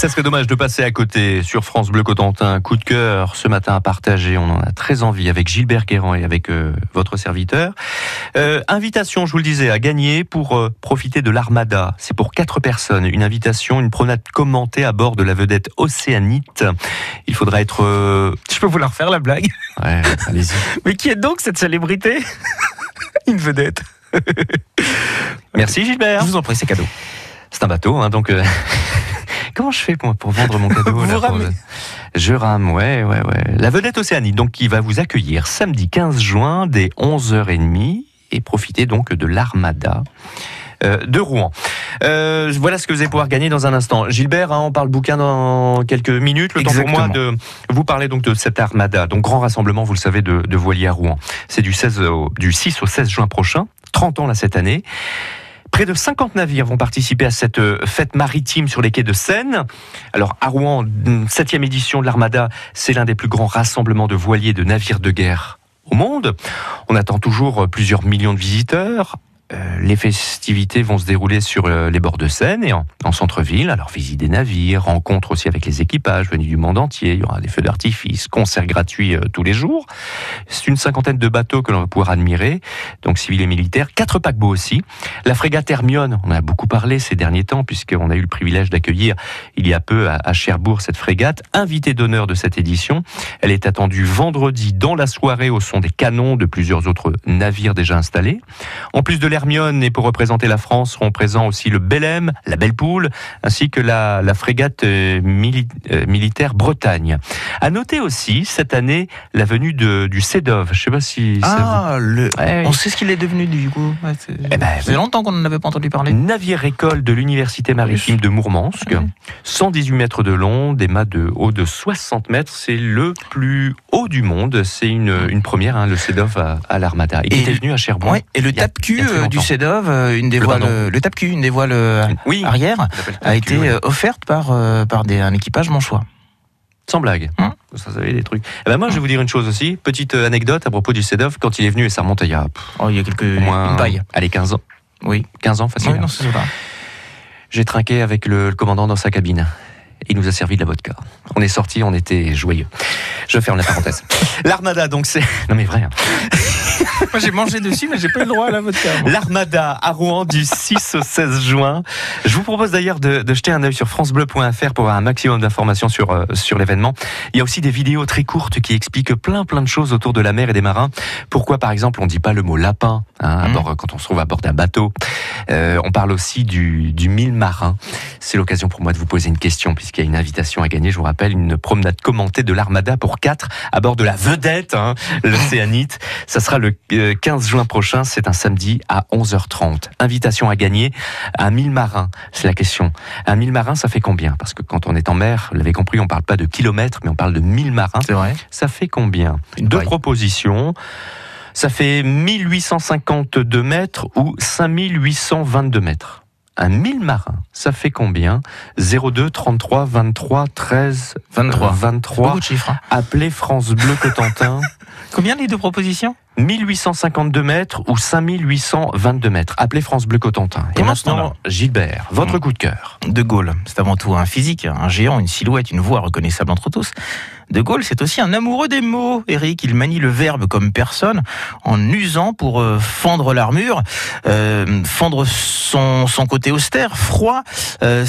Ça serait dommage de passer à côté sur France Bleu Cotentin. Coup de cœur ce matin à partager. On en a très envie avec Gilbert Guérand et avec euh, votre serviteur. Euh, invitation, je vous le disais, à gagner pour euh, profiter de l'Armada. C'est pour quatre personnes. Une invitation, une promenade commentée à bord de la vedette Océanite. Il faudra être. Je peux vous la refaire la blague. Ouais, allez-y. Mais qui est donc cette célébrité? Une vedette. Merci Gilbert. Je vous en prie, c'est cadeau. C'est un bateau, hein, donc. Comment je fais pour, pour vendre mon cadeau là, pour-. Je rame, ouais, ouais, ouais. La vedette Océanique, donc, qui va vous accueillir samedi 15 juin dès 11h30 et profiter donc de l'Armada. euh, de Rouen. Euh, voilà ce que vous allez pouvoir gagner dans un instant. Gilbert, hein, on parle bouquin dans quelques minutes. Le temps pour moi de vous parler donc de cette armada. Donc grand rassemblement, vous le savez, de, de voiliers à Rouen. C'est du, 16 au- du 6 au 16 juin prochain. 30 ans là cette année. Près de 50 navires vont participer à cette euh, fête maritime sur les quais de Seine. Alors à Rouen, 7e édition de l'Armada, c'est l'un des plus grands rassemblements de voiliers de navires de guerre au monde. On attend toujours euh, plusieurs millions de visiteurs. Euh, les festivités vont se dérouler sur euh, les bords de Seine et en, en centre-ville. Alors visite des navires, rencontres aussi avec les équipages venus du monde entier. Il y aura des feux d'artifice, concerts gratuits euh, tous les jours. C'est une cinquantaine de bateaux que l'on va pouvoir admirer, donc civils et militaires. Quatre paquebots aussi. La frégate Hermione, on en a beaucoup parlé ces derniers temps puisqu'on a eu le privilège d'accueillir il y a peu à, à Cherbourg cette frégate, invitée d'honneur de cette édition. Elle est attendue vendredi dans la soirée au son des canons de plusieurs autres navires déjà installés. En plus de l'Hermione et pour représenter la France seront présents aussi le Belém, la Belle Poule, ainsi que la, la frégate euh, mili- euh, militaire Bretagne. À noter aussi cette année la venue de, du CEDOV. Je sais pas si ça Ah, le... vous... Ouais, on sait ce qu'il est devenu du coup. Ouais, c'est Eh ben, longtemps qu'on n'en avait pas entendu parler. Navire école de l'Université maritime de Mourmansk. Ouais. 118 mètres de long, des mâts de haut de 60 mètres. C'est le plus haut du monde. C'est une, une première, hein, le CEDOV à, à l'Armada. Qui Et était venu à Cherbourg. Et le il tape-cul du. CEDOV, euh, une des Le voiles, ballon. euh, le une des voiles euh, Oui, arrière, a été ouais. offerte par, par des, un équipage manchois. Sans blague. Hein ça, ça des trucs. Eh ben moi, je vais vous dire une chose aussi. Petite anecdote à propos du CEDOV. Quand il est venu, et ça remonte il y a pff, Oh, il y a quelques. moins une paille. allez, 15 ans. Oui. 15 ans, facile. Oui, non, c'est ça. J'ai trinqué avec le, le commandant dans sa cabine. Il nous a servi de la vodka. On est sorti, on était joyeux. Je ferme la parenthèse. L'Armada, donc c'est. Non mais vrai. hein. Moi, j'ai mangé dessus, mais j'ai pas eu le droit à la vodka. L'Armada à Rouen du 6 au 16 juin. Je vous propose d'ailleurs de, de jeter un œil sur francebleu.fr pour avoir un maximum d'informations sur, euh, sur l'événement. Il y a aussi des vidéos très courtes qui expliquent plein plein de choses autour de la mer et des marins. Pourquoi par exemple on dit pas le mot lapin hein, à Mhm. bord, quand on se trouve à bord d'un bateau? Euh, on parle aussi du, du mille marin. C'est l'occasion pour moi de vous poser une question puisqu'il y a une invitation à gagner. Je vous rappelle une promenade commentée de l'Armada pour quatre à bord de la vedette, hein, l'Océanite. Ça sera le euh, 15 juin prochain, c'est un samedi à 11h30. Invitation à gagner à 1000 marins, c'est la question. Un 1000 marins, ça fait combien? Parce que quand on est en mer, vous l'avez compris, on parle pas de kilomètres, mais on parle de 1000 marins. C'est vrai. Ça fait combien? Une Deux paille. propositions. Ça fait 1852 mètres ou 5822 mètres. Un 1000 marins, ça fait combien? 02 33 23 13 23. 23. Beaucoup de chiffres. hein. Appelez France Bleu Cotentin. Combien les deux propositions? 1852 mètres ou 5822 mètres. Appelez France Bleu Cotentin. Et maintenant, Gilbert, votre Mm. coup de cœur. De Gaulle, c'est avant tout un physique, un géant, une silhouette, une voix reconnaissable entre tous. De Gaulle, c'est aussi un amoureux des mots. Eric, il manie le verbe comme personne, en usant pour euh, fendre l'armure, euh, fendre son, son côté austère, froid, euh,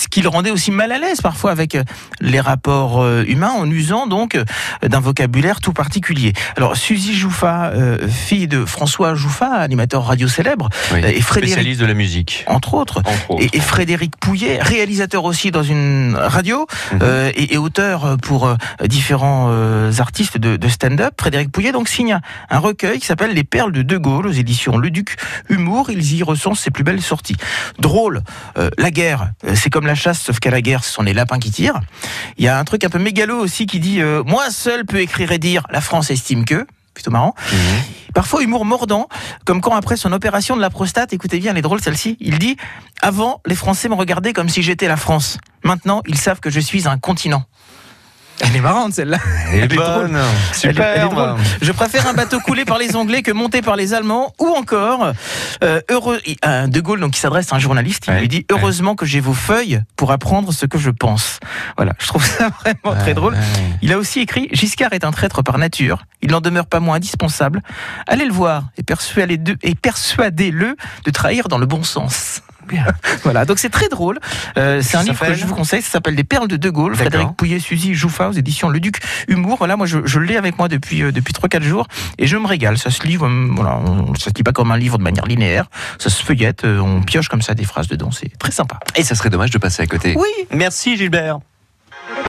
ce qui le rendait aussi mal à l'aise parfois avec euh, les rapports euh, humains, en usant donc euh, d'un vocabulaire tout particulier. Alors, Suzy Jouffa, fille de François Jouffa, animateur radio célèbre, Oui. et Frédéric, Spécialiste de la musique. entre autres, Entre autres. et, et Frédéric Pouillet, réalisateur aussi dans une radio Mhm. et, et auteur pour différents artistes de, de stand-up. Frédéric Pouillet donc signe un, un recueil qui s'appelle Les Perles de De Gaulle aux éditions Le Duc Humour. Ils y recensent ses plus belles sorties. Drôle, euh, la guerre, c'est comme la chasse, sauf qu'à la guerre, ce sont les lapins qui tirent. Il y a un truc un peu mégalo aussi qui dit euh, Moi seul peux écrire et dire La France estime que. Plutôt marrant. Mhm. Parfois humour mordant, comme quand après son opération de la prostate, écoutez bien, elle est drôle celle-ci, il dit Avant, les Français me regardaient comme si j'étais la France. Maintenant, ils savent que je suis un continent. Elle est marrante celle-là. Elle est Elle est drôle. bonne. Elle est- elle est Super. drôle. Je préfère un bateau coulé par les Anglais que monté par les Allemands, ou encore euh, heureux. euh, De Gaulle, donc, qui s'adresse à un journaliste, il Ouais, lui dit ouais. heureusement que j'ai vos feuilles pour apprendre ce que je pense. Voilà, je trouve ça vraiment très drôle. Il a aussi écrit Giscard est un traître par nature. Il n'en demeure pas moins indispensable. Allez le voir et persuadez-le et persuadez-le de trahir dans le bon sens. Bien. Voilà, donc c'est très drôle. Euh, c'est un livre que je vous conseille. Ça s'appelle Des perles de De Gaulle. Frédéric Pouillet, Suzy Jouffa aux éditions Le Duc Humour. Voilà, moi je, je l'ai avec moi depuis euh, depuis trois quatre jours et je me régale. Ça se lit, voilà, on- ça se lit pas comme un livre de manière linéaire. Ça se feuillette. euh, on pioche comme ça des phrases dedans. C'est très sympa. Et ça serait dommage de passer à côté. Oui. Merci Gilbert.